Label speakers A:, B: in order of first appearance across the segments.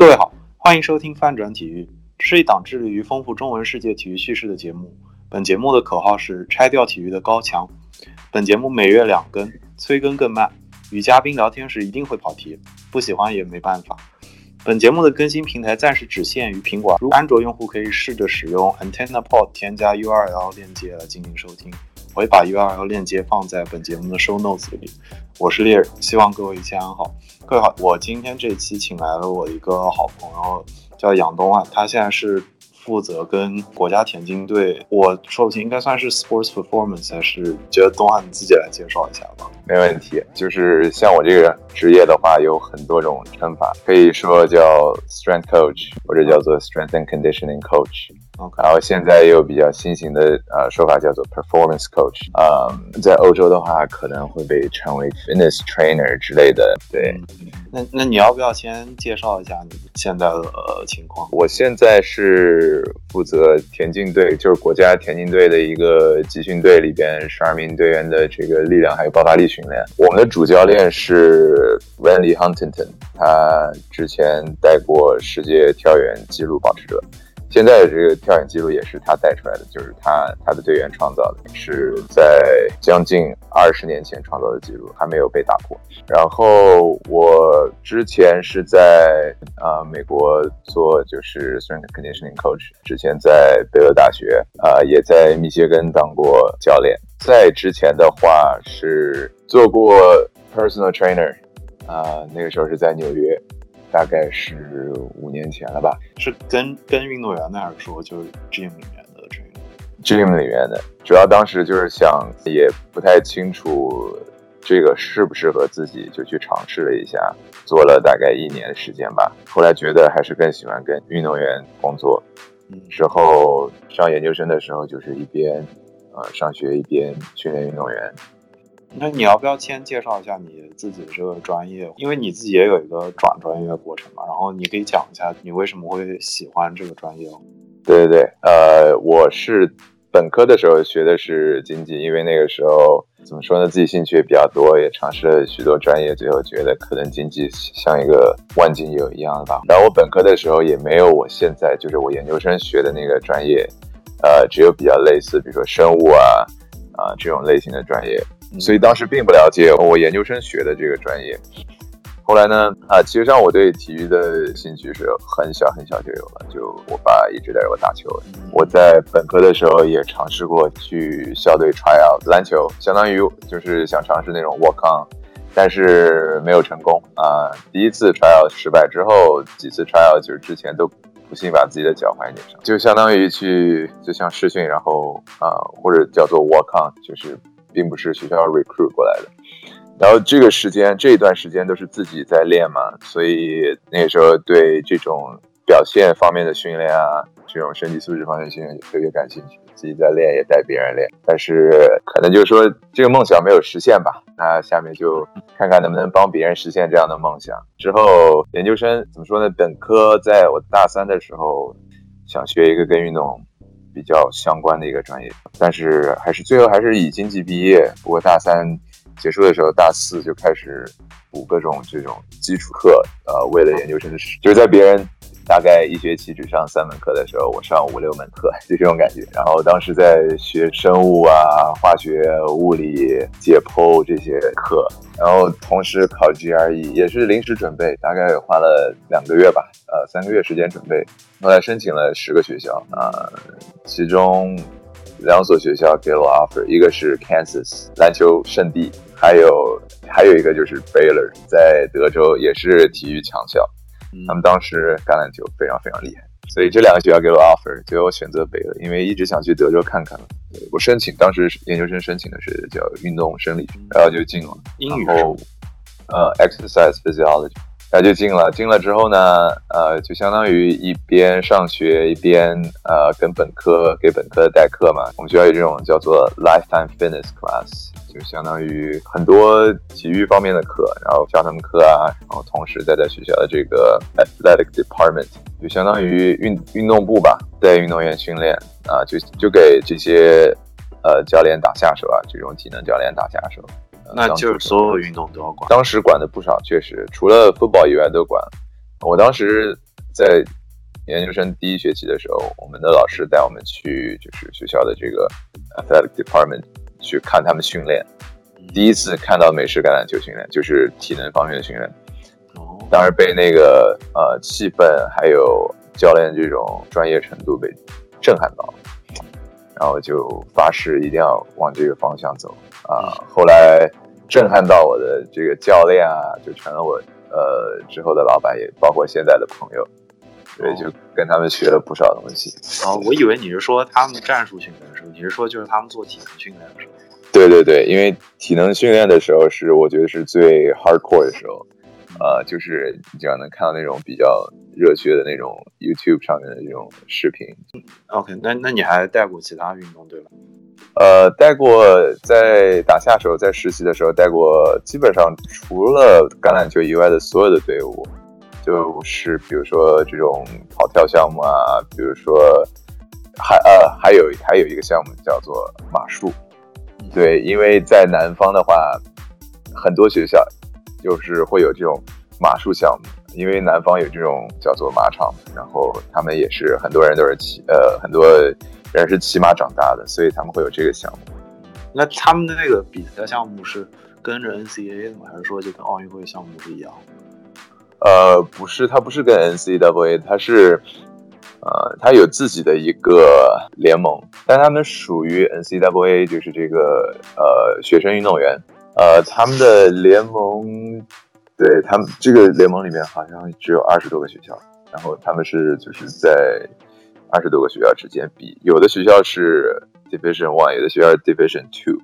A: 各位好，欢迎收听翻转体育，这是一档致力于丰富中文世界体育叙事的节目。本节目的口号是拆掉体育的高墙。本节目每月两更，催更更慢，与嘉宾聊天时一定会跑题，不喜欢也没办法。本节目的更新平台暂时只限于苹果，如安卓用户可以试着使用 AntennaPod 添加 URL 链接来进行收听。我会把 URL 链接放在本节目的 Show Notes 里。我是猎人，希望各位一切安好。各位好，我今天这期请来了我一个好朋友，叫杨东啊，他现在是负责跟国家田径队，我说不清应该算是 Sports Performance 还是？觉得东汉你自己来介绍一下吧。
B: 没问题，就是像我这个职业的话，有很多种称法，可以说叫 Strength Coach，或者叫做 Strength and Conditioning Coach。然后现在也有比较新型的呃说法叫做 performance coach，呃，在欧洲的话可能会被称为 fitness trainer 之类的。对，
A: 那那你要不要先介绍一下你现在的情况？
B: 我现在是负责田径队，就是国家田径队的一个集训队里边十二名队员的这个力量还有爆发力训练。我们的主教练是 Randy Huntington，他之前带过世界跳远纪录保持者。现在的这个跳远记录也是他带出来的，就是他他的队员创造的，是在将近二十年前创造的记录，还没有被打破。然后我之前是在啊美国做就是 strength conditioning coach，之前在贝勒大学啊也在密歇根当过教练。在之前的话是做过 personal trainer，啊那个时候是在纽约。大概是五年前了吧，
A: 是跟跟运动员的，还是说就是 gym 里面的
B: trainer？gym 里面的，主要当时就是想，也不太清楚这个适不适合自己，就去尝试了一下，做了大概一年的时间吧。后来觉得还是更喜欢跟运动员工作。之后上研究生的时候，就是一边呃上学一边训练运动员。
A: 那你要不要先介绍一下你自己的这个专业？因为你自己也有一个转专业的过程嘛，然后你可以讲一下你为什么会喜欢这个专业哦。
B: 对对对，呃，我是本科的时候学的是经济，因为那个时候怎么说呢，自己兴趣也比较多，也尝试了许多专业，最后觉得可能经济像一个万金油一样吧。然后我本科的时候也没有我现在就是我研究生学的那个专业，呃，只有比较类似，比如说生物啊啊这种类型的专业。所以当时并不了解我研究生学的这个专业。后来呢，啊，其实上我对体育的兴趣是很小很小就有了。就我爸一直带着我打球。我在本科的时候也尝试过去校队 try out 篮球，相当于就是想尝试那种 walk on，但是没有成功啊。第一次 try out 失败之后，几次 try out 就是之前都不幸把自己的脚踝扭伤，就相当于去就像试训，然后啊，或者叫做 walk on，就是。并不是学校 recruit 过来的，然后这个时间这一段时间都是自己在练嘛，所以那个时候对这种表现方面的训练啊，这种身体素质方面的训练特别感兴趣，自己在练也带别人练，但是可能就是说这个梦想没有实现吧，那下面就看看能不能帮别人实现这样的梦想。之后研究生怎么说呢？本科在我大三的时候想学一个跟运动。比较相关的一个专业，但是还是最后还是以经济毕业。不过大三结束的时候，大四就开始补各种这种基础课。呃，为了研究生的，就是在别人大概一学期只上三门课的时候，我上五六门课，就这种感觉。然后当时在学生物啊、化学、物理、解剖这些课，然后同时考 GRE，也是临时准备，大概花了两个月吧，呃，三个月时间准备。后来申请了十个学校啊，其中两所学校给了我 offer，一个是 Kansas 篮球圣地，还有还有一个就是 Baylor，在德州也是体育强校。他们当时橄榄球非常非常厉害，所以这两个学校给我 offer，最后选择 Baylor，因为一直想去德州看看。我申请当时研究生申请的是叫运动生理学，然后就进了。
A: 英语
B: 呃，exercise physiology。他就进了，进了之后呢，呃，就相当于一边上学一边呃跟本科给本科代课嘛。我们学校有这种叫做 lifetime fitness class，就相当于很多体育方面的课，然后教他们课啊，然后同时再在学校的这个 athletic department，就相当于运运动部吧，带运动员训练啊，就就给这些呃教练打下手啊，这种体能教练打下手。
A: 那就是所有运动都要管。
B: 当时管的不少，确实，除了 football 以外都管。我当时在研究生第一学期的时候，我们的老师带我们去就是学校的这个 athletic department 去看他们训练，第一次看到美式橄榄球训练，就是体能方面的训练。当时被那个呃气氛还有教练这种专业程度被震撼到了，然后就发誓一定要往这个方向走啊。后来震撼到我的这个教练啊，就成了我呃之后的老板，也包括现在的朋友，所以就跟他们学了不少东西。
A: 哦，我以为你是说他们战术训练的时候，你是说就是他们做体能训练的时候？
B: 对对对，因为体能训练的时候是我觉得是最 hardcore 的时候。呃，就是你只要能看到那种比较热血的那种 YouTube 上面的这种视频。
A: OK，那那你还带过其他运动对吧？
B: 呃，带过在打下手，在实习的时候带过，基本上除了橄榄球以外的所有的队伍，就是比如说这种跑跳项目啊，比如说还呃还有还有一个项目叫做马术。对，因为在南方的话，很多学校。就是会有这种马术项目，因为南方有这种叫做马场，然后他们也是很多人都是骑，呃，很多人是骑马长大的，所以他们会有这个项目。
A: 那他们的那个比赛项目是跟着 NCAA 的吗？还是说就跟奥运会项目是一样？
B: 呃，不是，他不是跟 NCAA，他是，呃，他有自己的一个联盟，但他们属于 NCAA，就是这个呃学生运动员。呃，他们的联盟，对他们这个联盟里面好像只有二十多个学校，然后他们是就是在二十多个学校之间比，有的学校是 Division One，有的学校 Division Two。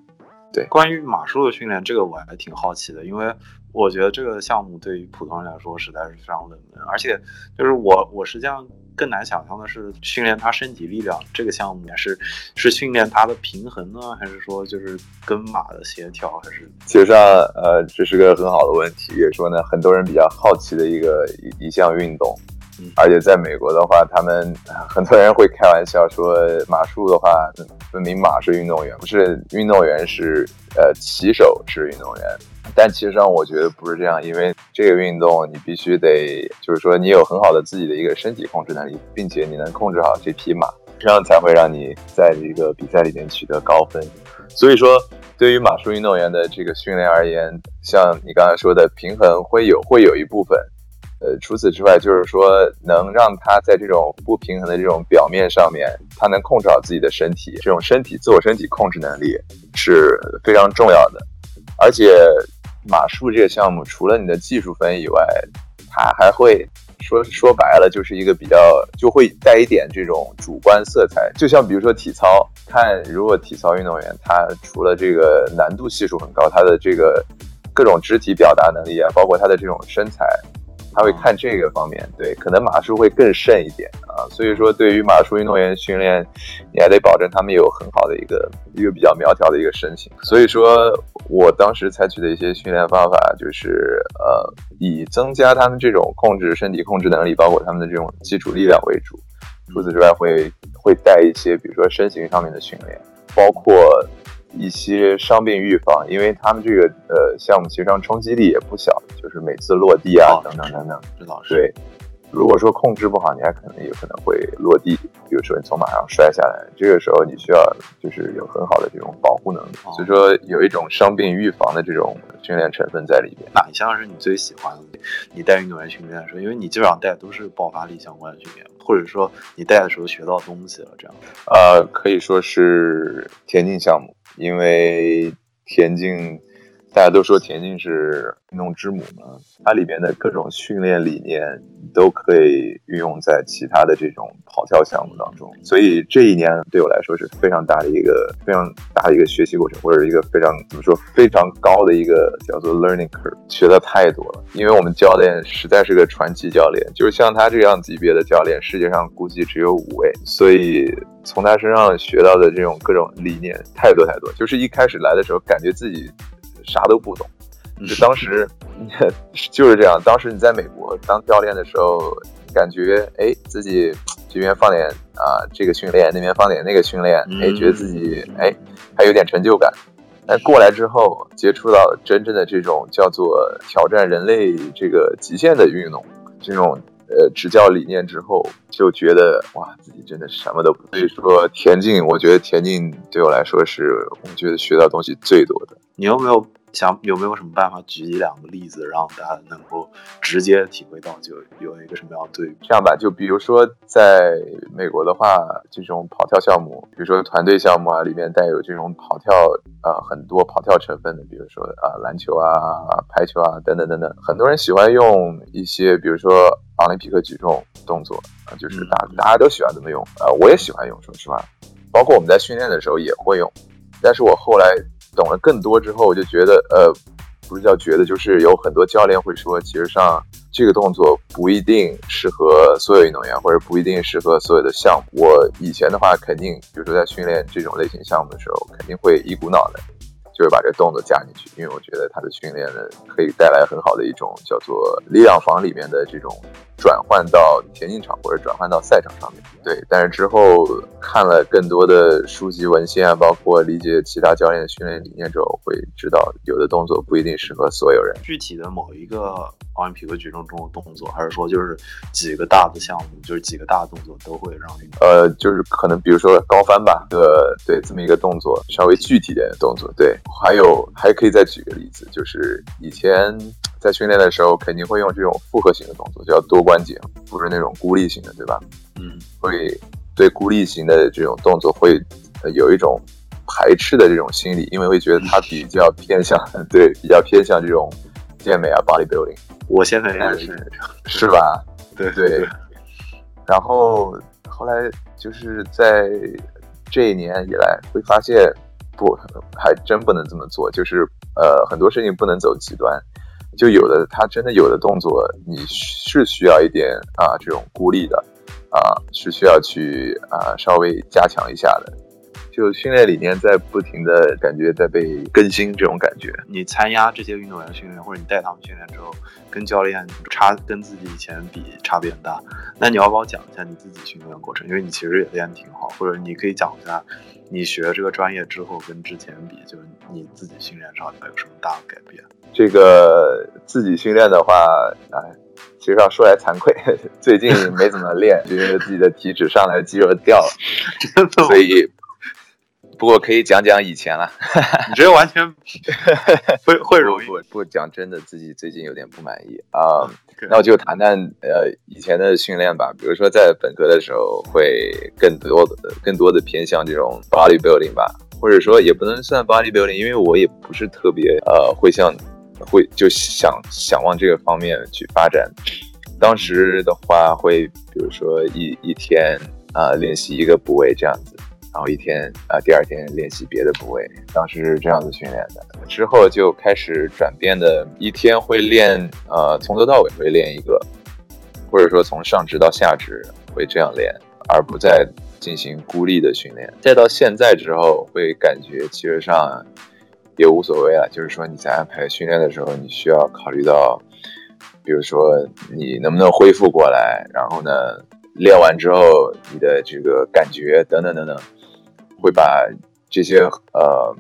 B: 对，
A: 关于马术的训练，这个我还挺好奇的，因为。我觉得这个项目对于普通人来说实在是非常冷门，而且就是我我实际上更难想象的是训练他身体力量这个项目里面是是训练他的平衡呢，还是说就是跟马的协调，还是？
B: 其实上，呃，这是个很好的问题，也说呢，很多人比较好奇的一个一一项运动，而且在美国的话，他们很多人会开玩笑说，马术的话，分明马是运动员，不是运动员是呃骑手是运动员。但其实上，我觉得不是这样，因为这个运动你必须得，就是说你有很好的自己的一个身体控制能力，并且你能控制好这匹马，这样才会让你在这个比赛里面取得高分。所以说，对于马术运动员的这个训练而言，像你刚才说的平衡会有会有一部分，呃，除此之外，就是说能让他在这种不平衡的这种表面上面，他能控制好自己的身体，这种身体自我身体控制能力是非常重要的，而且。马术这个项目，除了你的技术分以外，它还会说说白了，就是一个比较就会带一点这种主观色彩。就像比如说体操，看如果体操运动员他除了这个难度系数很高，他的这个各种肢体表达能力啊，包括他的这种身材。他会看这个方面，对，可能马术会更甚一点啊。所以说，对于马术运动员训练，你还得保证他们有很好的一个一个比较苗条的一个身形。所以说我当时采取的一些训练方法，就是呃，以增加他们这种控制身体控制能力，包括他们的这种基础力量为主。除此之外，会会带一些，比如说身形上面的训练，包括。一些伤病预防，因为他们这个呃项目其实上冲击力也不小，就是每次落地啊等等等等，对。如果说控制不好，你还可能有可能会落地，比如说你从马上摔下来，这个时候你需要就是有很好的这种保护能力。所以说有一种伤病预防的这种训练成分在里边。
A: 哪一项是你最喜欢的？你带运动员训练的时候，因为你基本上带都是爆发力相关的训练，或者说你带的时候学到东西了这样。
B: 呃，可以说是田径项目。因为田径，大家都说田径是运动之母嘛，它里面的各种训练理念都可以运用在其他的这种跑跳项目当中。所以这一年对我来说是非常大的一个非常大的一个学习过程，或者一个非常怎么说非常高的一个叫做 learning curve，学的太多了。因为我们教练实在是个传奇教练，就是像他这样级别的教练，世界上估计只有五位，所以。从他身上学到的这种各种理念太多太多，就是一开始来的时候感觉自己啥都不懂，就当时 就是这样。当时你在美国当教练的时候，感觉哎自己这边放点啊这个训练，那边放点那个训练，哎觉得自己哎还有点成就感。但过来之后接触到真正的这种叫做挑战人类这个极限的运动，这种呃执教理念之后，就觉得哇，自己真的什么都不。所以说田径，我觉得田径对我来说是我觉得学到东西最多的。
A: 你有没有？想有没有什么办法举一两个例子，让大家能够直接体会到，就有一个什么样的对比？
B: 这样吧，就比如说在美国的话，这种跑跳项目，比如说团队项目啊，里面带有这种跑跳，呃，很多跑跳成分的，比如说啊，篮球啊、排球啊等等等等，很多人喜欢用一些，比如说奥林匹克举重动作啊，就是大大家都喜欢这么用，呃，我也喜欢用，说实话，包括我们在训练的时候也会用，但是我后来。懂了更多之后，我就觉得，呃，不是叫觉得，就是有很多教练会说，其实上这个动作不一定适合所有运动员，或者不一定适合所有的项目。我以前的话，肯定，比如说在训练这种类型项目的时候，肯定会一股脑的。就是把这动作加进去，因为我觉得它的训练呢，可以带来很好的一种叫做力量房里面的这种转换到田径场或者转换到赛场上面。对，但是之后看了更多的书籍文献啊，包括理解其他教练的训练理念之后，会知道有的动作不一定适合所有人。
A: 具体的某一个奥林匹克举重中的动作，还是说就是几个大的项目，就是几个大的动作都会让运动？
B: 呃，就是可能比如说高翻吧，呃，对，这么一个动作，稍微具体点的动作，对。还有，还可以再举个例子，就是以前在训练的时候，肯定会用这种复合型的动作，叫多关节，不是那种孤立型的，对吧？
A: 嗯，
B: 会对孤立型的这种动作会有一种排斥的这种心理，因为会觉得它比较偏向，对，比较偏向这种健美啊，bodybuilding。
A: 我现在也是，
B: 是吧？
A: 对
B: 对。然后后来就是在这一年以来，会发现。不，还真不能这么做。就是呃，很多事情不能走极端。就有的他真的有的动作，你是需要一点啊这种孤立的啊，是需要去啊稍微加强一下的。就训练理念在不停的感觉在被更新，这种感觉。
A: 你参加这些运动员训练，或者你带他们训练之后，跟教练差跟自己以前比差别很大。那你要不要讲一下你自己训练过程？因为你其实也练的挺好，或者你可以讲一下你学这个专业之后跟之前比，就是你自己训练上有什么大的改变？
B: 这个自己训练的话，哎，其实要说来惭愧，最近没怎么练，因为自己的体脂上来，肌肉掉了，所以。不过可以讲讲以前了，
A: 你这完全 会会容易。
B: 不讲真的，自己最近有点不满意啊。那我就谈谈呃以前的训练吧。比如说在本科的时候，会更多的更多的偏向这种 bodybuilding 吧，或者说也不能算 bodybuilding，因为我也不是特别呃会像会就想想往这个方面去发展。当时的话会比如说一一天啊练习一个部位这样子。然后一天啊，第二天练习别的部位，当时是这样子训练的。之后就开始转变的，一天会练，呃，从头到尾会练一个，或者说从上肢到下肢会这样练，而不再进行孤立的训练。再到现在之后，会感觉其实上也无所谓了，就是说你在安排训练的时候，你需要考虑到，比如说你能不能恢复过来，然后呢，练完之后你的这个感觉等等等等。会把这些呃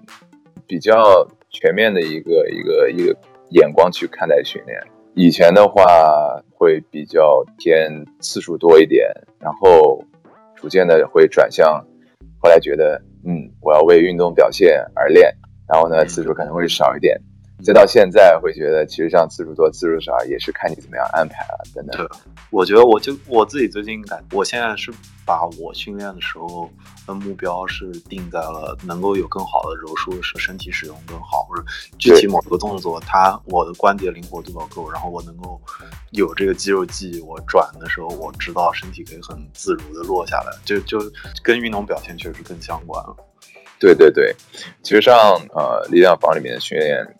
B: 比较全面的一个一个一个眼光去看待训练。以前的话会比较偏次数多一点，然后逐渐的会转向，后来觉得嗯我要为运动表现而练，然后呢次数可能会少一点。再到现在会觉得，其实像次数多、次数少也是看你怎么样安排了，等等。
A: 对，我觉得我就我自己最近感，我现在是把我训练的时候的目标是定在了能够有更好的柔术是身体使用更好，或者具体某个动作，它我的关节灵活度要够，然后我能够有这个肌肉记忆，我转的时候我知道身体可以很自如的落下来，就就跟运动表现确实更相关了。
B: 对对对，其实上呃力量房里面的训练。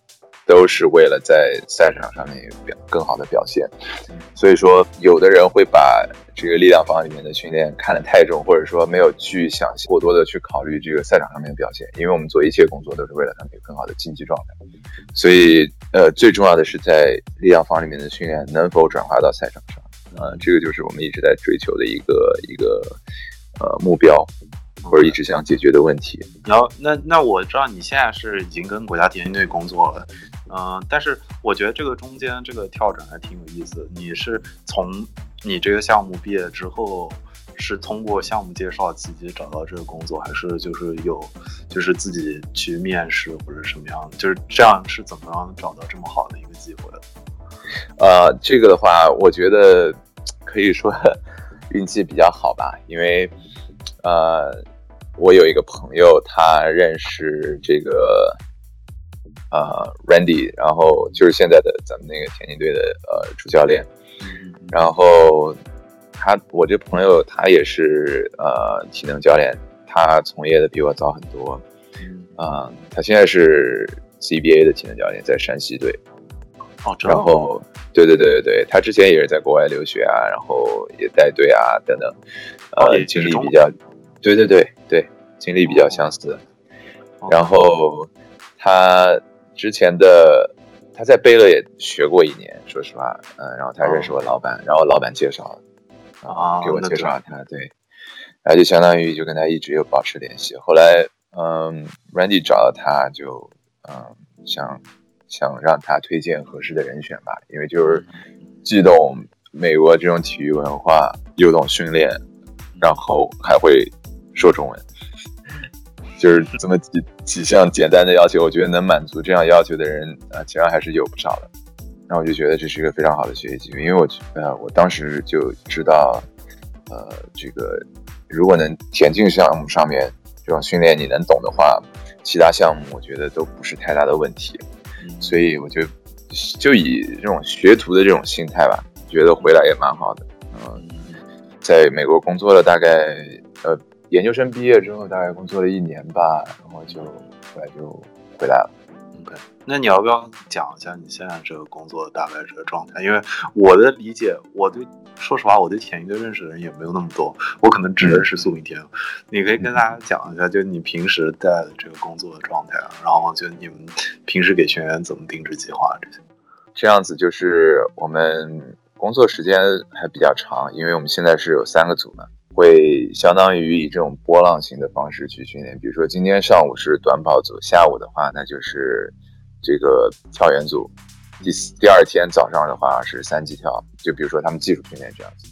B: 都是为了在赛场上面有表更好的表现，所以说有的人会把这个力量房里面的训练看得太重，或者说没有去想过多的去考虑这个赛场上面的表现，因为我们做一切工作都是为了他们有更好的竞技状态，所以呃最重要的是在力量房里面的训练能否转化到赛场上，呃这个就是我们一直在追求的一个一个呃目标。或者一直想解决的问题。
A: 然后，那那我知道你现在是已经跟国家田径队工作了，嗯，但是我觉得这个中间这个跳转还挺有意思。你是从你这个项目毕业之后，是通过项目介绍自己找到这个工作，还是就是有就是自己去面试或者什么样？就是这样是怎么样找到这么好的一个机会的？
B: 呃，这个的话，我觉得可以说 运气比较好吧，因为呃，我有一个朋友，他认识这个呃 Randy，然后就是现在的咱们那个田径队的呃主教练，然后他我这朋友他也是呃体能教练，他从业的比我早很多，啊，他现在是 CBA 的体能教练，在山西队。然后，对对对对对，他之前也是在国外留学啊，然后也带队啊等等，呃，经历比较，对对对对，经历比较相似。然后他之前的他在贝勒也学过一年，说实话，嗯，然后他认识我老板，然后老板介绍，啊，给我介绍他，对，然后就相当于就跟他一直有保持联系。后来，嗯，Randy 找到他就，嗯，想。想让他推荐合适的人选吧，因为就是既懂美国这种体育文化，又懂训练，然后还会说中文，就是这么几几项简单的要求，我觉得能满足这样要求的人啊，其实还是有不少的。那我就觉得这是一个非常好的学习机会，因为我呃，我当时就知道，呃，这个如果能田径项目上面这种训练你能懂的话，其他项目我觉得都不是太大的问题。所以我就就以这种学徒的这种心态吧，觉得回来也蛮好的。嗯，在美国工作了大概呃研究生毕业之后大概工作了一年吧，然后就后来就回来了。
A: OK，那你要不要讲一下你现在这个工作大概这个状态？因为我的理解，我对说实话，我对田一队认识的人也没有那么多，我可能只认识苏炳添。你可以跟大家讲一下，就你平时带的这个工作的状态，然后就你们平时给学员怎么定制计划这些。
B: 这样子就是我们工作时间还比较长，因为我们现在是有三个组嘛，会相当于以这种波浪形的方式去训练。比如说今天上午是短跑组，下午的话那就是这个跳远组。第第二天早上的话是三级跳，就比如说他们技术训练这样子。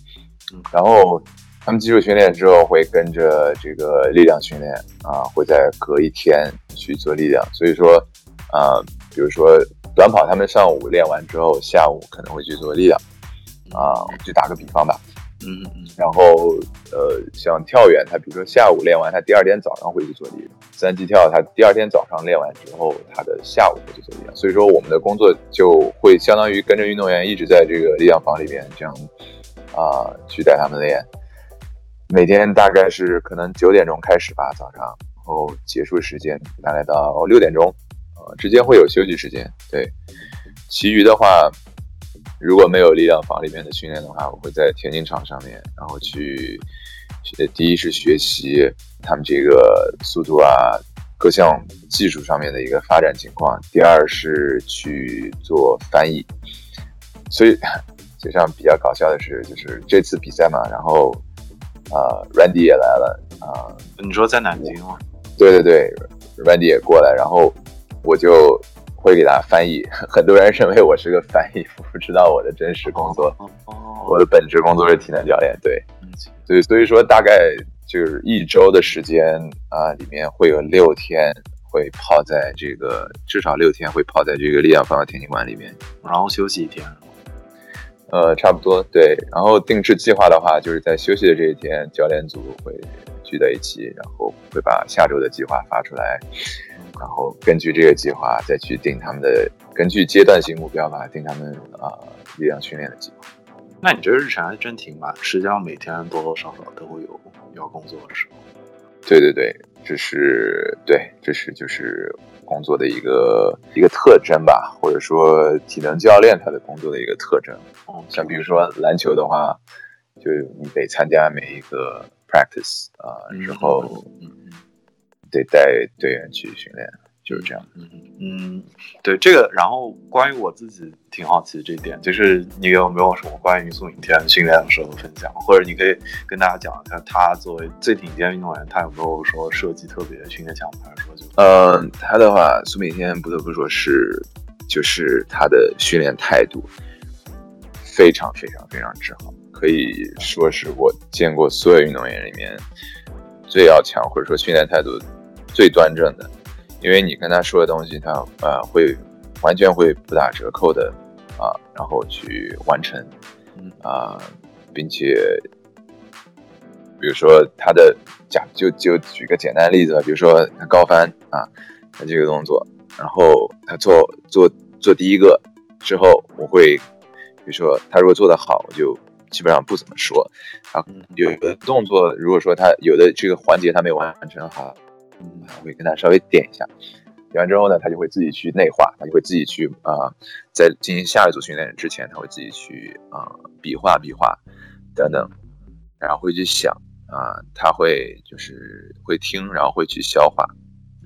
B: 然后他们技术训练之后会跟着这个力量训练啊，会在隔一天去做力量。所以说啊，比如说短跑，他们上午练完之后，下午可能会去做力量啊。就打个比方吧。
A: 嗯嗯嗯，
B: 然后呃，像跳远，他比如说下午练完，他第二天早上会去做力量；三级跳，他第二天早上练完之后，他的下午会去做力量。所以说，我们的工作就会相当于跟着运动员一直在这个力量房里面这样啊去带他们练。每天大概是可能九点钟开始吧，早上，然后结束时间大概到六点钟，呃，之间会有休息时间。对，其余的话。如果没有力量房里面的训练的话，我会在田径场上面，然后去，第一是学习他们这个速度啊，各项技术上面的一个发展情况；第二是去做翻译。所以，实际上比较搞笑的是，就是这次比赛嘛，然后，呃，Randy 也来了啊。
A: 你说在南京吗？
B: 对对对，Randy 也过来，然后我就。会给大家翻译，很多人认为我是个翻译，不知道我的真实工作。我的本职工作是体能教练，对，对，所以说大概就是一周的时间啊，里面会有六天会泡在这个，至少六天会泡在这个力量方的田径馆里面，
A: 然后休息一天。
B: 呃，差不多，对。然后定制计划的话，就是在休息的这一天，教练组会聚在一起，然后会把下周的计划发出来。然后根据这个计划再去定他们的，根据阶段性目标吧，定他们啊力量训练的计划。
A: 那你这日常还真挺满，实际上每天多多少少都会有要工作的时候。
B: 对对对，这是对，这是就是工作的一个一个特征吧，或者说体能教练他的工作的一个特征。嗯像比如说篮球的话，就你得参加每一个 practice 啊，之后。得带队员去训练，就是这样。
A: 嗯嗯，对这个，然后关于我自己挺好奇这一点，就是你有没有什么关于宋颖天训练的时候分享，或者你可以跟大家讲一下，他作为最顶尖运动员，他有没有说设计特别的训练项目，还是说就……
B: 嗯，他的话，苏炳添不得不说是，就是他的训练态度非常非常非常之好。可以说是我见过所有运动员里面最要强，或者说训练态度最端正的。因为你跟他说的东西，他呃会完全会不打折扣的啊，然后去完成啊，并且比如说他的假就就举个简单的例子吧，比如说他高翻啊，他这个动作，然后他做做做第一个之后，我会。比如说，他如果做得好，我就基本上不怎么说。然后，有的动作，如果说他有的这个环节他没有完成好，嗯，我会跟他稍微点一下。点完之后呢，他就会自己去内化，他就会自己去啊，在进行下一组训练之前，他会自己去啊比划比划等等，然后会去想啊，他会就是会听，然后会去消化。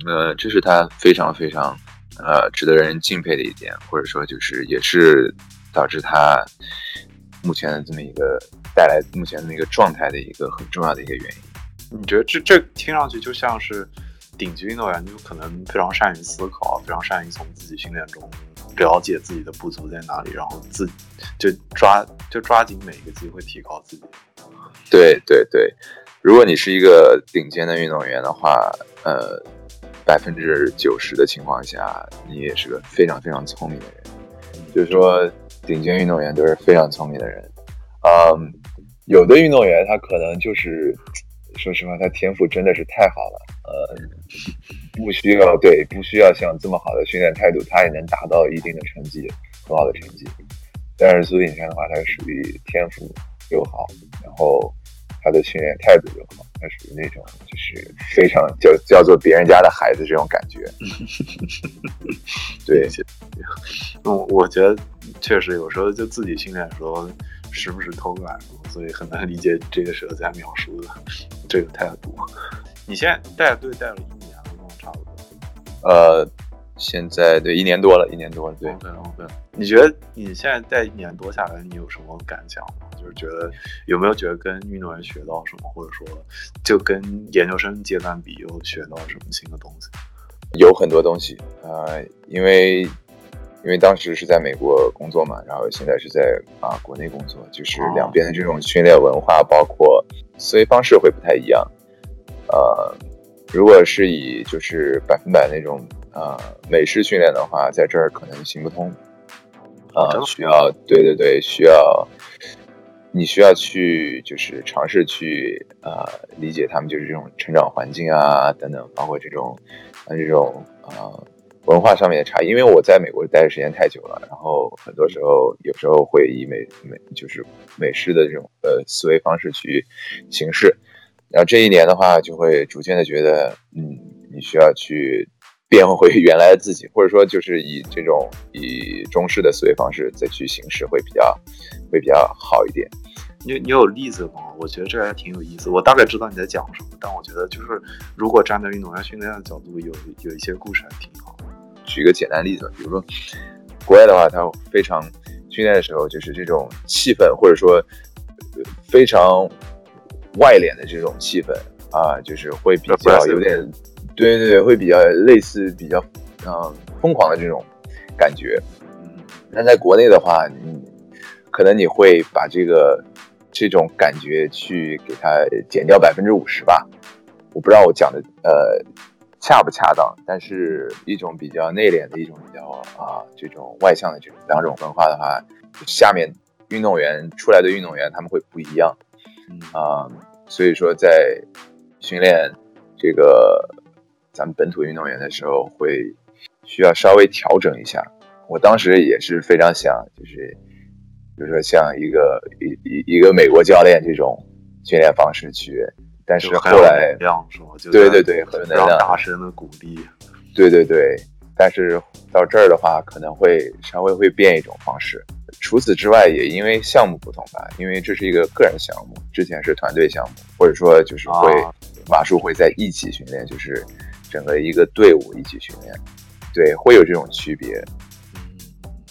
B: 呃，这是他非常非常呃值得人敬佩的一点，或者说就是也是。导致他目前的这么一个带来目前的一个状态的一个很重要的一个原因。
A: 你觉得这这听上去就像是顶级运动员，就可能非常善于思考，非常善于从自己训练中了解自己的不足在哪里，然后自就抓就抓紧每一个机会提高自己。
B: 对对对，如果你是一个顶尖的运动员的话，呃，百分之九十的情况下，你也是个非常非常聪明的人，就是说。顶尖运动员都是非常聪明的人，嗯，有的运动员他可能就是，说实话，他天赋真的是太好了，呃，不需要对，不需要像这么好的训练态度，他也能达到一定的成绩，很好的成绩。但是苏炳添的话，他属于天赋又好，然后他的训练态度又好，他属于那种就是非常叫叫做别人家的孩子这种感觉。对，
A: 嗯，我觉得。确实，有时候就自己训练的时候，时不时偷个懒，所以很难理解这个时候在描述的这个态度。你现在带队带了一年了吗？差不多。
B: 呃，现在对一年多了，一年多了。对
A: ，OK，OK。你觉得你现在带一年多下来，你有什么感想吗？就是觉得有没有觉得跟运动员学到什么，或者说就跟研究生阶段比，又学到什么新的东西？
B: 有很多东西呃，因为。因为当时是在美国工作嘛，然后现在是在啊国内工作，就是两边的这种训练文化，包括思维方式会不太一样。呃，如果是以就是百分百那种啊美式训练的话，在这儿可能行不通。啊，需要对对对，需要你需要去就是尝试去啊理解他们就是这种成长环境啊等等，包括这种啊这种啊。文化上面的差异，因为我在美国待的时间太久了，然后很多时候有时候会以美美就是美式的这种呃思维方式去行事，然后这一年的话就会逐渐的觉得，嗯，你需要去变回原来的自己，或者说就是以这种以中式的思维方式再去行事会比较会比较好一点。
A: 你你有例子吗？我觉得这还挺有意思。我大概知道你在讲什么，但我觉得就是如果站在运动员训练的角度，有有一些故事还挺好。
B: 举一个简单例子，比如说国外的话，他非常训练的时候就是这种气氛，或者说非常外敛的这种气氛啊，就是会比较有点，对对对，会比较类似比较嗯疯狂的这种感觉。但在国内的话，你可能你会把这个这种感觉去给它减掉百分之五十吧。我不知道我讲的呃。恰不恰当？但是一种比较内敛的一种比较啊，这种外向的这种两种文化的话，下面运动员出来的运动员他们会不一样，啊，所以说在训练这个咱们本土运动员的时候，会需要稍微调整一下。我当时也是非常想，就是比如说像一个一一一个美国教练这种训练方式去。但是后来，对对对，很能量，
A: 大声的鼓励，
B: 对对对。但是到这儿的话，可能会稍微会变一种方式。除此之外，也因为项目不同吧，因为这是一个个人项目，之前是团队项目，或者说就是会马术会在一起训练，就是整个一个队伍一起训练，对，会有这种区别。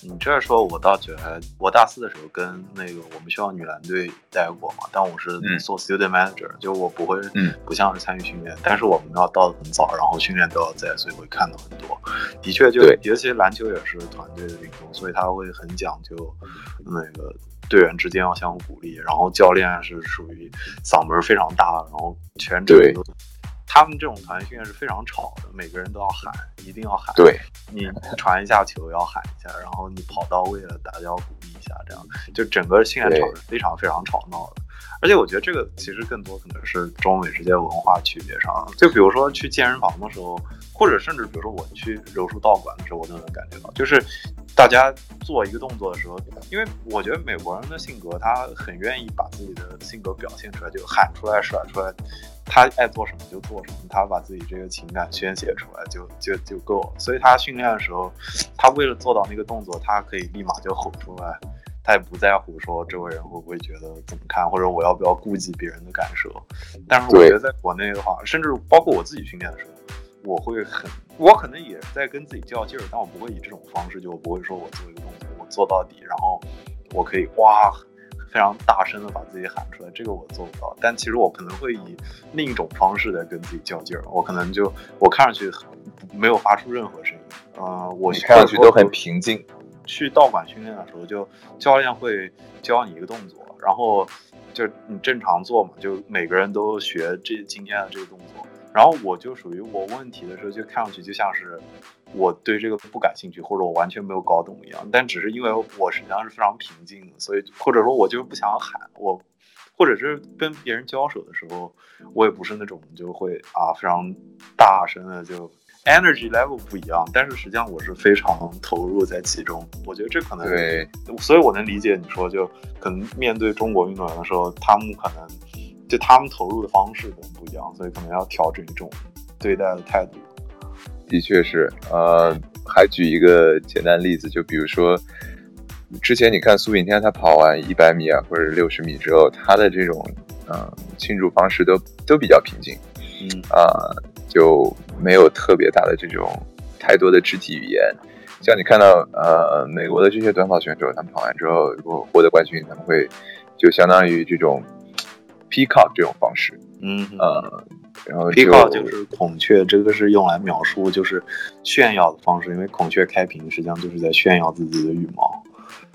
A: 你这样说，我倒觉得，我大四的时候跟那个我们学校女篮队待过嘛，但我是做 student manager，就我不会，不像是参与训练，但是我们要到的很早，然后训练都要在，所以会看到很多。的确，就尤其篮球也是团队的运动，所以他会很讲究那个队员之间要相互鼓励，然后教练是属于嗓门非常大，然后全程都。他们这种团训练是非常吵的，每个人都要喊，一定要喊。
B: 对，
A: 你传一下球要喊一下，然后你跑到位了，大家要鼓励一下，这样就整个训练场是非常非常吵闹的。而且我觉得这个其实更多可能是中美之间文化区别上，就比如说去健身房的时候，或者甚至比如说我去柔术道馆的时候，我都能感觉到，就是大家做一个动作的时候，因为我觉得美国人的性格，他很愿意把自己的性格表现出来，就喊出来、甩出来。他爱做什么就做什么，他把自己这个情感宣泄出来就就就够了。所以他训练的时候，他为了做到那个动作，他可以立马就吼出来，他也不在乎说周围人会不会觉得怎么看，或者我要不要顾及别人的感受。但是我觉得在国内的话，甚至包括我自己训练的时候，我会很，我可能也在跟自己较劲儿，但我不会以这种方式，就我不会说我做一个动作，我做到底，然后我可以哇。非常大声的把自己喊出来，这个我做不到。但其实我可能会以另一种方式在跟自己较劲儿。我可能就我看上去没有发出任何声音，呃，我
B: 看上去都很平静。
A: 去道馆训练的时候，就教练会教你一个动作，然后就你正常做嘛，就每个人都学这今天的这个动作。然后我就属于我问题的时候，就看上去就像是。我对这个不感兴趣，或者我完全没有搞懂一样，但只是因为我实际上是非常平静的，所以或者说我就是不想喊我，或者是跟别人交手的时候，我也不是那种就会啊非常大声的就 energy level 不一样，但是实际上我是非常 投入在其中。我觉得这可能
B: 对，
A: 所以我能理解你说就可能面对中国运动员的时候，他们可能就他们投入的方式可能不一样，所以可能要调整一种对待的态度。
B: 的确是，呃，还举一个简单例子，就比如说，之前你看苏炳添他跑完一百米啊，或者六十米之后，他的这种，嗯，庆祝方式都都比较平静，
A: 嗯，
B: 啊，就没有特别大的这种太多的肢体语言。像你看到，呃，美国的这些短跑选手，他们跑完之后如果获得冠军，他们会就相当于这种 peacock 这种方式，
A: 嗯，
B: 呃。然后
A: ，peacock 就是孔雀，这个是用来描述就是炫耀的方式，因为孔雀开屏实际上就是在炫耀自己的羽毛。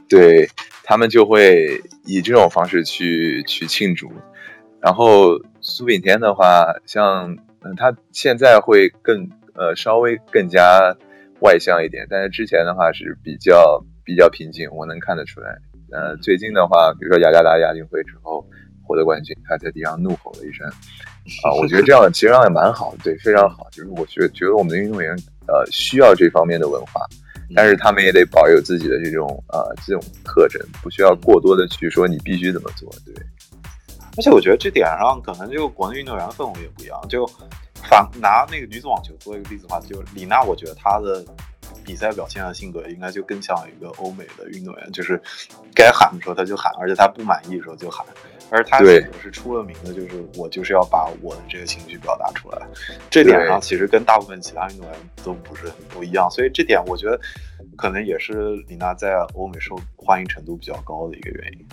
B: 对他们就会以这种方式去去庆祝。然后苏炳添的话，像嗯，他现在会更呃稍微更加外向一点，但是之前的话是比较比较平静，我能看得出来。呃，最近的话，比如说雅加达亚运会之后。获得冠军，他在地上怒吼了一声，啊，我觉得这样其实上也蛮好的，对，非常好。就是我觉觉得我们的运动员，呃，需要这方面的文化，但是他们也得保有自己的这种呃这种特征，不需要过多的去说你必须怎么做，对。
A: 而且我觉得这点上可能就国内运动员氛围也不一样，就反拿那个女子网球做一个例子的话，就李娜，我觉得她的比赛表现的性格应该就更像一个欧美的运动员，就是该喊的时候他就喊，而且他不满意的时候就喊。而他也是出了名的，就是我就是要把我的这个情绪表达出来，这点上其实跟大部分其他运动员都不是很不一样，所以这点我觉得可能也是李娜在欧美受欢迎程度比较高的一个原因。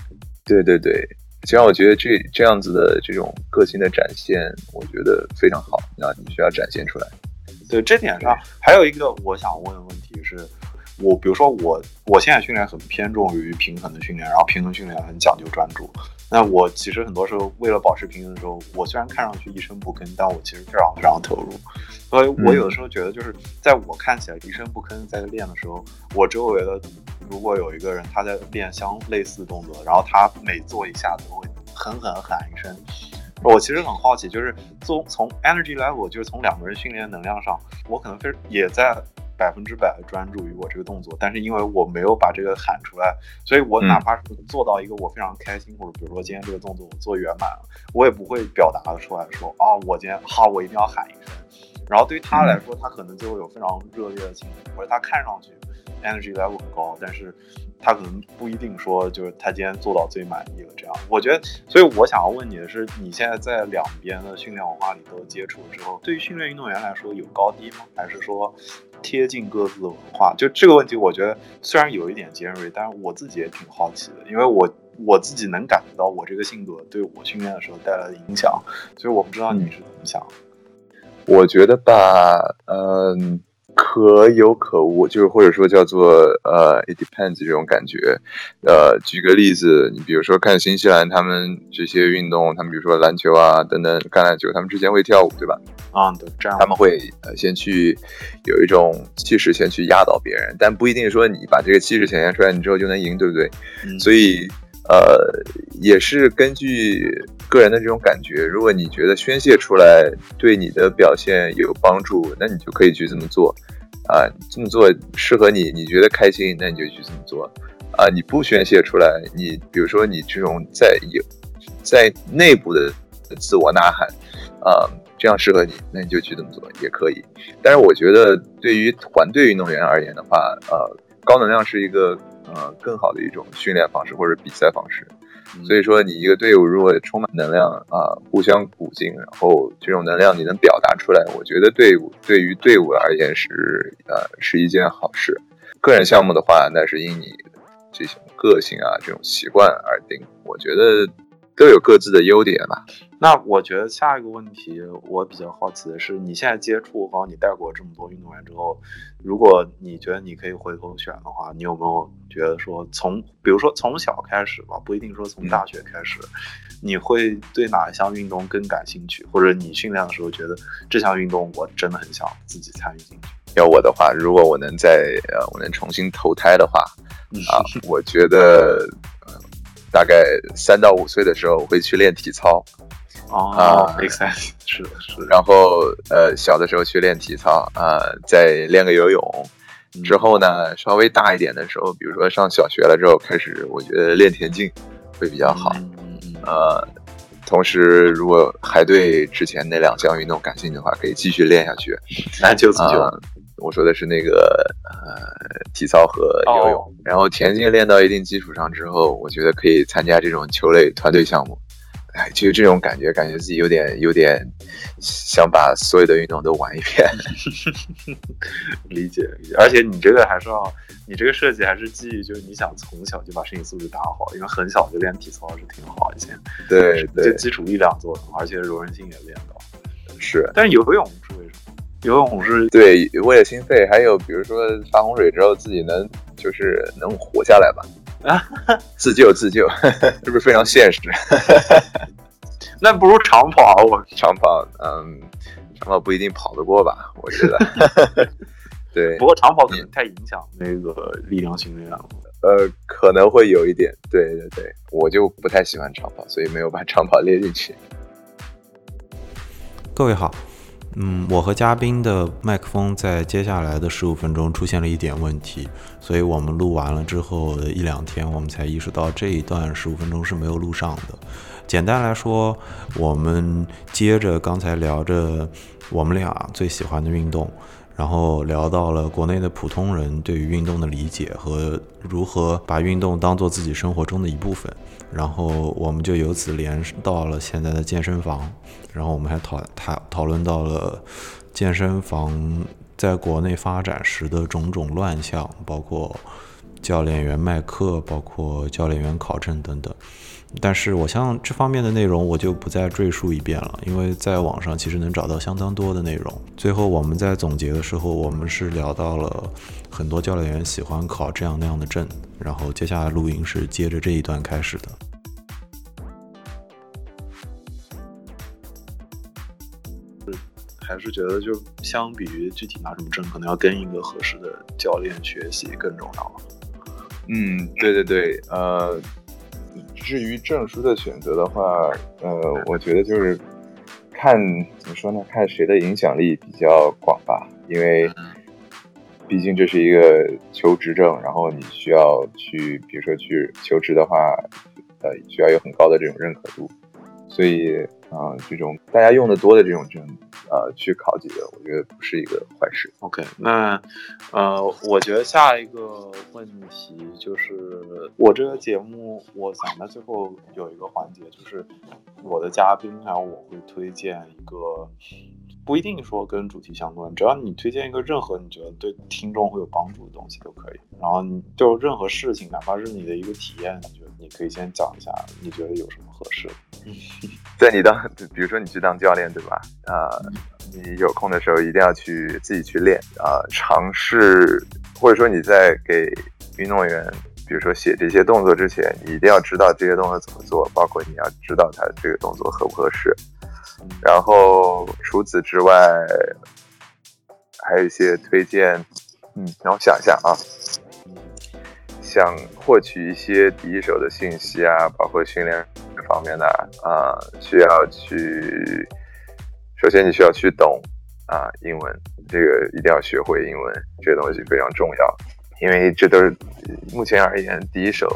B: 对对对，其实我觉得这这样子的这种个性的展现，我觉得非常好，那你需要展现出来。
A: 对这点上，还有一个我想问的问题是，我比如说我我现在训练很偏重于平衡的训练，然后平衡训练很讲究专注。那我其实很多时候为了保持平衡的时候，我虽然看上去一声不吭，但我其实非常非常投入。所以我有的时候觉得，就是在我看起来一声不吭在练的时候，我周围的如果有一个人他在练相类似动作，然后他每做一下都会狠狠喊一声，我其实很好奇，就是从从 energy level，就是从两个人训练能量上，我可能非也在。百分之百的专注于我这个动作，但是因为我没有把这个喊出来，所以我哪怕是做到一个我非常开心，或者比如说今天这个动作我做圆满了，我也不会表达的出来说啊，我今天好，我一定要喊一声。然后对于他来说，他可能就会有非常热烈的情绪，或者他看上去 energy level 很高，但是。他可能不一定说就是他今天做到最满意了，这样我觉得，所以我想要问你的是，你现在在两边的训练文化里都接触之后，对于训练运动员来说有高低吗？还是说贴近各自的文化？就这个问题，我觉得虽然有一点尖锐，但是我自己也挺好奇的，因为我我自己能感觉到我这个性格对我训练的时候带来的影响，所以我不知道你是怎么想。
B: 我觉得吧，嗯。可有可无，就是或者说叫做呃，it depends 这种感觉。呃，举个例子，你比如说看新西兰他们这些运动，他们比如说篮球啊等等，橄榄球，他们之前会跳舞，对吧？
A: 啊，对，这样
B: 他们会呃先去有一种气势，先去压倒别人，但不一定说你把这个气势显现出来，你之后就能赢，对不对？所以呃，也是根据个人的这种感觉，如果你觉得宣泄出来对你的表现有帮助，那你就可以去这么做。啊，这么做适合你，你觉得开心，那你就去这么做。啊，你不宣泄出来，你比如说你这种在有在内部的自我呐喊，啊，这样适合你，那你就去这么做也可以。但是我觉得对于团队运动员而言的话，呃，高能量是一个呃更好的一种训练方式或者比赛方式。所以说，你一个队伍如果充满能量啊，互相鼓劲，然后这种能量你能表达出来，我觉得队伍对于队伍而言是呃是一件好事。个人项目的话，那是因你这种个性啊这种习惯而定。我觉得都有各自的优点吧。
A: 那我觉得下一个问题，我比较好奇的是，你现在接触，包括你带过这么多运动员之后，如果你觉得你可以回头选的话，你有没有觉得说，从比如说从小开始吧，不一定说从大学开始，你会对哪一项运动更感兴趣，或者你训练的时候觉得这项运动我真的很想自己参与进去？
B: 要我的话，如果我能在呃，我能重新投胎的话，啊，我觉得大概三到五岁的时候，我会去练体操。
A: 哦，make sense，是的，是的。
B: 然后，呃，小的时候去练体操，啊，再练个游泳。之后呢，稍微大一点的时候，比如说上小学了之后，开始我觉得练田径会比较好。呃，同时，如果还对之前那两项运动感兴趣的话，可以继续练下去。
A: 篮球、足球。
B: 我说的是那个呃，体操和游泳。然后田径练到一定基础上之后，我觉得可以参加这种球类团队项目。哎，就这种感觉，感觉自己有点有点想把所有的运动都玩一遍。
A: 理解理解，而且你这个还是要，你这个设计还是基于就是你想从小就把身体素质打好，因为很小就练体操是挺好一些。
B: 对对，
A: 基础力量做的，而且柔韧性也练到。
B: 是，
A: 但是游泳是为什么？游泳是
B: 对为了心肺，还有比如说发洪水之后自己能就是能活下来吧。啊，自救自救，是不是非常现实？
A: 那不如长跑，我
B: 长跑，嗯，长跑不一定跑得过吧？我觉得，对。
A: 不过长跑可能太影响那个力量训练了。
B: 呃，可能会有一点，对对对，我就不太喜欢长跑，所以没有把长跑列进去。
C: 各位好。嗯，我和嘉宾的麦克风在接下来的十五分钟出现了一点问题，所以我们录完了之后的一两天，我们才意识到这一段十五分钟是没有录上的。简单来说，我们接着刚才聊着我们俩最喜欢的运动。然后聊到了国内的普通人对于运动的理解和如何把运动当做自己生活中的一部分，然后我们就由此连到了现在的健身房，然后我们还讨讨讨论到了健身房在国内发展时的种种乱象，包括教练员卖课，包括教练员考证等等。但是我像这方面的内容，我就不再赘述一遍了，因为在网上其实能找到相当多的内容。最后我们在总结的时候，我们是聊到了很多教练员喜欢考这样那样的证，然后接下来录音是接着这一段开始的。
A: 还是觉得就相比于具体拿什么证，可能要跟一个合适的教练学习更重要了。
B: 嗯，对对对，呃。至于证书的选择的话，呃，我觉得就是看怎么说呢？看谁的影响力比较广吧。因为毕竟这是一个求职证，然后你需要去，比如说去求职的话，呃，需要有很高的这种认可度，所以。啊，这种大家用的多的这种证，呃，去考几个，我觉得不是一个坏事。
A: OK，那，呃，我觉得下一个问题就是，我这个节目，我想在最后有一个环节，就是我的嘉宾还有我会推荐一个。不一定说跟主题相关，只要你推荐一个任何你觉得对听众会有帮助的东西都可以。然后你就任何事情，哪怕是你的一个体验，你觉得你可以先讲一下，你觉得有什么合适？
B: 在你当，比如说你去当教练，对吧？啊，你有空的时候一定要去自己去练啊，尝试或者说你在给运动员，比如说写这些动作之前，你一定要知道这些动作怎么做，包括你要知道他这个动作合不合适。然后除此之外，还有一些推荐，嗯，让我想一下啊，想获取一些第一手的信息啊，包括训练方面的啊，需要去，首先你需要去懂啊英文，这个一定要学会英文，这个东西非常重要，因为这都是目前而言第一手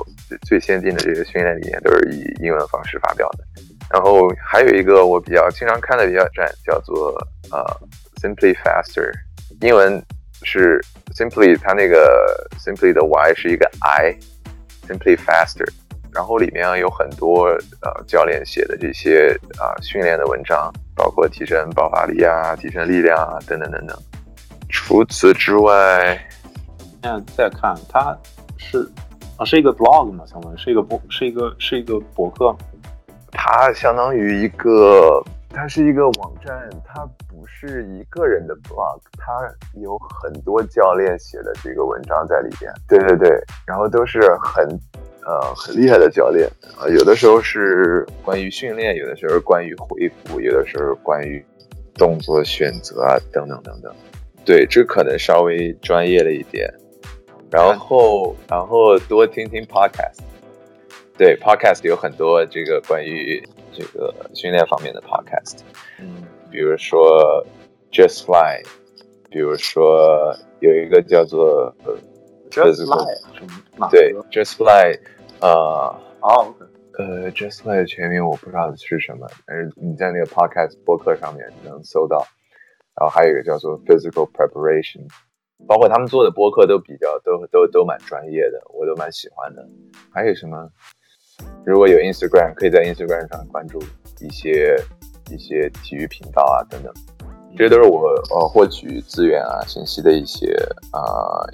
B: 最先进的这个训练理念都是以英文方式发表的。然后还有一个我比较经常看的比较站叫做呃 Simply Faster，英文是 Simply，它那个 Simply 的 Y 是一个 I，Simply Faster，然后里面有很多呃教练写的这些啊训练的文章，包括提升爆发力啊、提升力量啊等等等等。除此之外，
A: 现在再看它是啊是一个 blog 嘛，相当于是一个博是一个是一个博客。
B: 它相当于一个，它是一个网站，它不是一个人的 blog，它有很多教练写的这个文章在里边。对对对，然后都是很呃很厉害的教练啊，有的时候是关于训练，有的时候关于恢复，有的时候关于动作选择啊等等等等。对，这可能稍微专业了一点。然后然后多听听 podcast。对，podcast 有很多这个关于这个训练方面的 podcast，
A: 嗯，
B: 比如说 Just Fly，比如说有一个叫做
A: Just Fly？
B: 对，Just Fly，呃，
A: 哦，
B: 呃，Just Fly 的全名我不知道是什么，但是你在那个 podcast 播客上面能搜到。然后还有一个叫做 Physical Preparation，包括他们做的播客都比较都都都蛮专业的，我都蛮喜欢的。还有什么？如果有 Instagram，可以在 Instagram 上关注一些一些体育频道啊等等，这些都是我呃获取资源啊信息的一些啊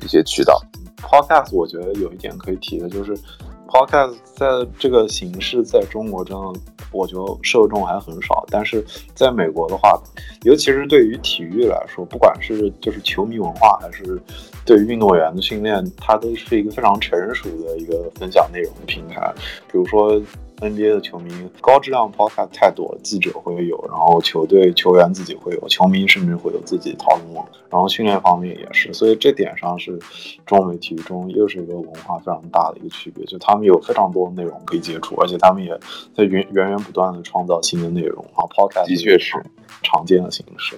B: 一些渠道。
A: Podcast 我觉得有一点可以提的就是。Podcast 在这个形式在中国真的，我觉得受众还很少。但是在美国的话，尤其是对于体育来说，不管是就是球迷文化，还是对于运动员的训练，它都是一个非常成熟的一个分享内容的平台。比如说。NBA 的球迷高质量 podcast 太多了，记者会有，然后球队球员自己会有，球迷甚至会有自己讨论网，然后训练方面也是，所以这点上是中美体育中又是一个文化非常大的一个区别，就他们有非常多的内容可以接触，而且他们也在源源源不断的创造新的内容，然后 podcast
B: 的确是
A: 常见的形式。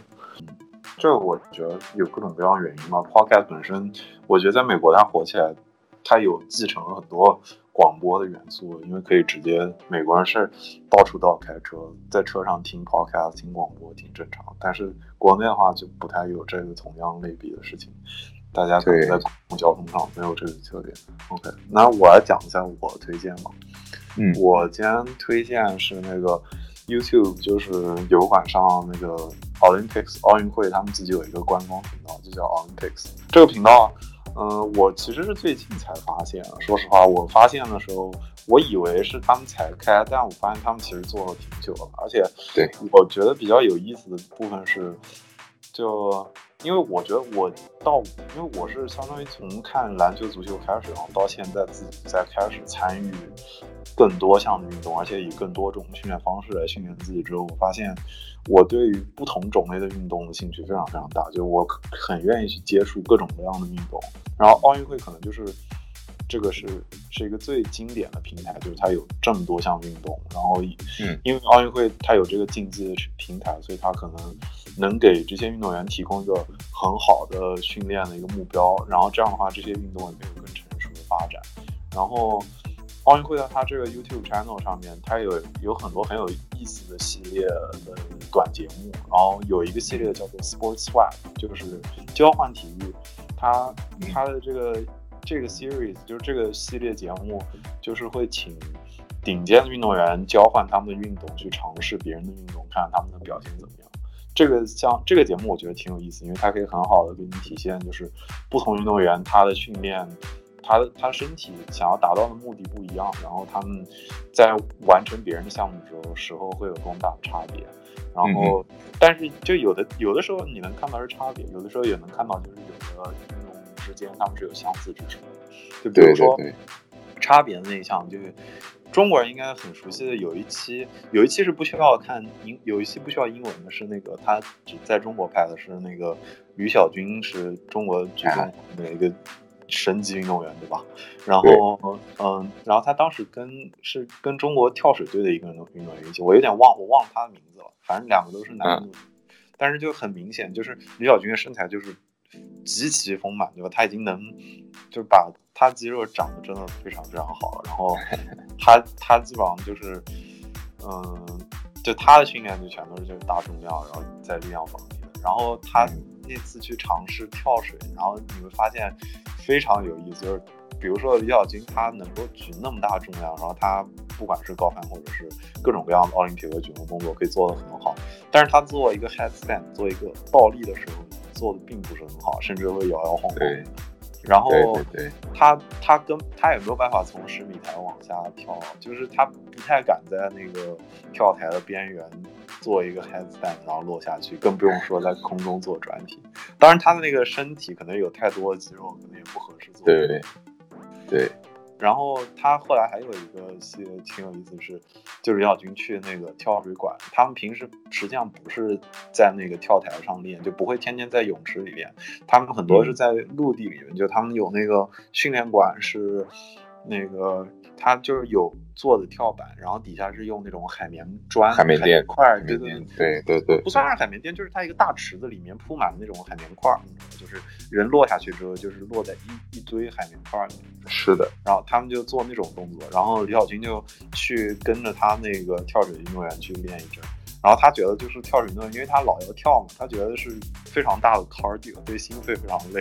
A: 这我觉得有各种各样原因嘛，podcast 本身，我觉得在美国它火起来，它有继承了很多。广播的元素，因为可以直接，美国人是到处都要开车，在车上听 podcast、听广播挺正常。但是国内的话就不太有这个同样类比的事情，大家可能在公共交通上没有这个特点。OK，那我来讲一下我推荐吧。
B: 嗯，
A: 我今天推荐是那个 YouTube，就是油管上那个 Olympics 奥运会，他们自己有一个官方频道，就叫 Olympics。这个频道。嗯，我其实是最近才发现。说实话，我发现的时候，我以为是他们才开，但我发现他们其实做了挺久了。而且，
B: 对
A: 我觉得比较有意思的部分是，就因为我觉得我到，因为我是相当于从看篮球、足球开始，然后到现在自己在开始参与更多项的运动，而且以更多种训练方式来训练自己之后，我发现。我对于不同种类的运动的兴趣非常非常大，就我很愿意去接触各种各样的运动。然后奥运会可能就是这个是是一个最经典的平台，就是它有这么多项运动。然后，
B: 嗯，
A: 因为奥运会它有这个竞技的平台，所以它可能能给这些运动员提供一个很好的训练的一个目标。然后这样的话，这些运动也可以有更成熟的发展。然后。奥运会在它这个 YouTube channel 上面，它有有很多很有意思的系列的短节目，然后有一个系列叫做 Sports Swap，就是交换体育。它它的这个这个 series 就是这个系列节目，就是会请顶尖的运动员交换他们的运动，去尝试别人的运动，看看他们的表现怎么样。这个像这个节目，我觉得挺有意思，因为它可以很好的给你体现，就是不同运动员他的训练。他的他身体想要达到的目的不一样，然后他们在完成别人的项目的时候时候会有多么大的差别。然后，但是就有的有的时候你能看到是差别，有的时候也能看到就是有的运动之间他们是有相似之处的。就比如说差别的那一项，就是中国人应该很熟悉的，有一期有一期是不需要看英，有一期不需要英文的，是那个他只在中国拍的，是那个吕小军是中国举重的一个。神级运动员对吧？然后嗯，然后他当时跟是跟中国跳水队的一个运动运动员一起，我有点忘我忘了他的名字了。反正两个都是男的，但是就很明显，就是李小军的身材就是极其丰满，对吧？他已经能就是把他肌肉长得真的非常非常好了。然后 他他基本上就是嗯，就他的训练就全都是就是大重量，然后在力量方面的。然后他那次去尝试跳水，然后你会发现。非常有意思，就是比如说李小军，他能够举那么大重量，然后他不管是高攀或者是各种各样的奥林匹克举重动作，可以做得很好。但是他做一个 headstand，做一个倒立的时候，做的并不是很好，甚至会摇摇晃晃。然后他他跟他也没有办法从十米台往下跳，就是他不太敢在那个跳台的边缘做一个 headstand，然后落下去，更不用说在空中做转体。当然，他的那个身体可能有太多的肌肉，可能也不合适做。
B: 对对。
A: 然后他后来还有一个戏挺有意思，是就是李小军去那个跳水馆，他们平时实际上不是在那个跳台上练，就不会天天在泳池里练，他们很多是在陆地里面，就他们有那个训练馆是那个。它就是有做的跳板，然后底下是用那种海绵砖、
B: 海绵垫
A: 块，
B: 对
A: 对
B: 对对对，
A: 不算是海绵垫，就是它一个大池子里面铺满了那种海绵块，就是人落下去之后，就是落在一一堆海绵块里。
B: 是的，
A: 然后他们就做那种动作，然后李小军就去跟着他那个跳水运动员去练一阵，然后他觉得就是跳水运动员，因为他老要跳嘛，他觉得是非常大的 cardio，对心肺非常累。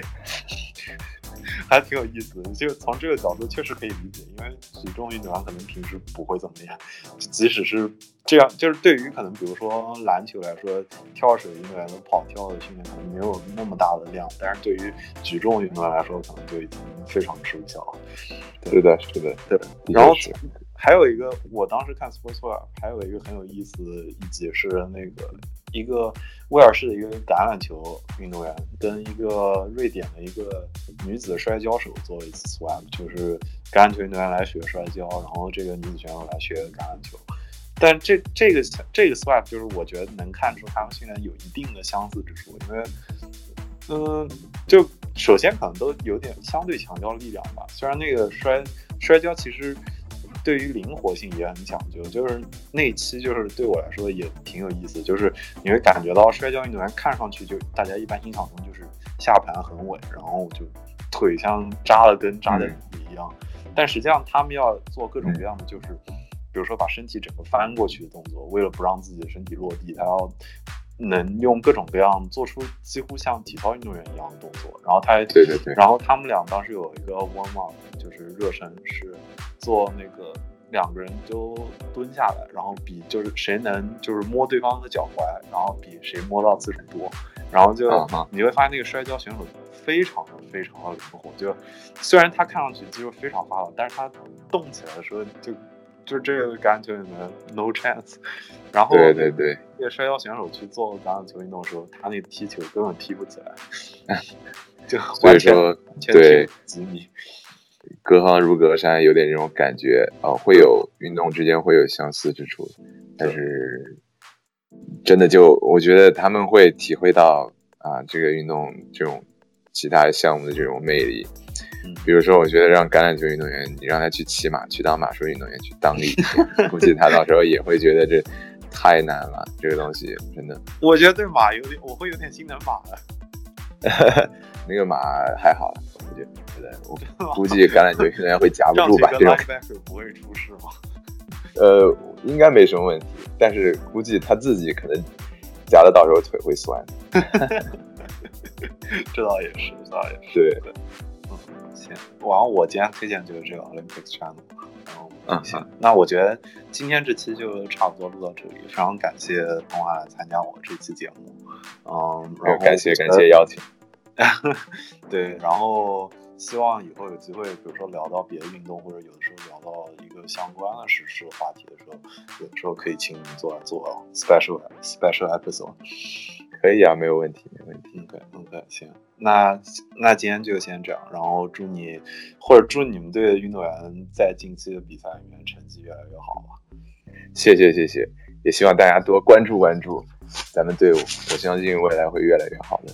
A: 还挺有意思的，就从这个角度确实可以理解，因为举重运动员可能平时不会怎么练，即使是这样，就是对于可能比如说篮球来说，跳水运动员的跑跳的训练可能没有那么大的量，但是对于举重运动员来说，可能就已经非常吃不消了。
B: 对的，是的，
A: 对。然后还有一个，我当时看 Sportswear，还有一个很有意思的一集是那个。一个威尔士的一个橄榄球运动员跟一个瑞典的一个女子摔跤手做了一次 swap，就是橄榄球运动员来学摔跤，然后这个女子选手来学橄榄球。但这这个这个 swap 就是我觉得能看出他们训练有一定的相似之处，因为嗯，就首先可能都有点相对强调力量吧。虽然那个摔摔跤其实。对于灵活性也很讲究，就是那期就是对我来说也挺有意思，就是你会感觉到摔跤运动员看上去就大家一般印象中就是下盘很稳，然后就腿像扎了根扎在土里一样，但实际上他们要做各种各样的，就是比如说把身体整个翻过去的动作，为了不让自己的身体落地，他要能用各种各样做出几乎像体操运动员一样的动作，然后他
B: 对对对，
A: 然后他们俩当时有一个 warm up，就是热身是。做那个两个人都蹲下来，然后比就是谁能就是摸对方的脚踝，然后比谁摸到次数多，然后就你会发现那个摔跤选手非常的非常的灵活，就虽然他看上去肌肉非常发达，但是他动起来的时候就就这个橄榄球里面 no chance。然后
B: 对对对，
A: 那个摔跤选手去做橄榄球运动的时候，他那个踢球根本踢不起来，就完全
B: 对
A: 几米。
B: 隔行如隔山，有点这种感觉啊，会有运动之间会有相似之处，但是真的就我觉得他们会体会到啊，这个运动这种其他项目的这种魅力。比如说，我觉得让橄榄球运动员，你让他去骑马，去当马术运动员，去当力，估计他到时候也会觉得这太难了，这个东西真的。
A: 我觉得对马有点，我会有点心疼马
B: 了。那个马还好。对，我估计橄榄球运动员会夹不住吧？这种
A: 不会出事吗？
B: 呃，应该没什么问题，但是估计他自己可能夹的到时候腿会酸。
A: 这倒也是，这倒也是。
B: 对，
A: 嗯，行。然后我今天推荐就是这个 Olympics Channel。嗯，行。那我觉得今天这期就差不多录到这里，非常感谢童华来参加我这期节目。嗯，然后
B: 感谢感谢邀请。
A: 对，然后希望以后有机会，比如说聊到别的运动，或者有的时候聊到一个相关的时事话题的时候，有的时候可以请你们做做 special special episode。
B: 可以啊，没有问题，没问题。
A: OK OK，行，那那今天就先这样，然后祝你或者祝你们队的运动员在近期的比赛里面成绩越来越好吧。
B: 谢谢谢谢，也希望大家多关注关注咱们队伍，我相信未来会越来越好的。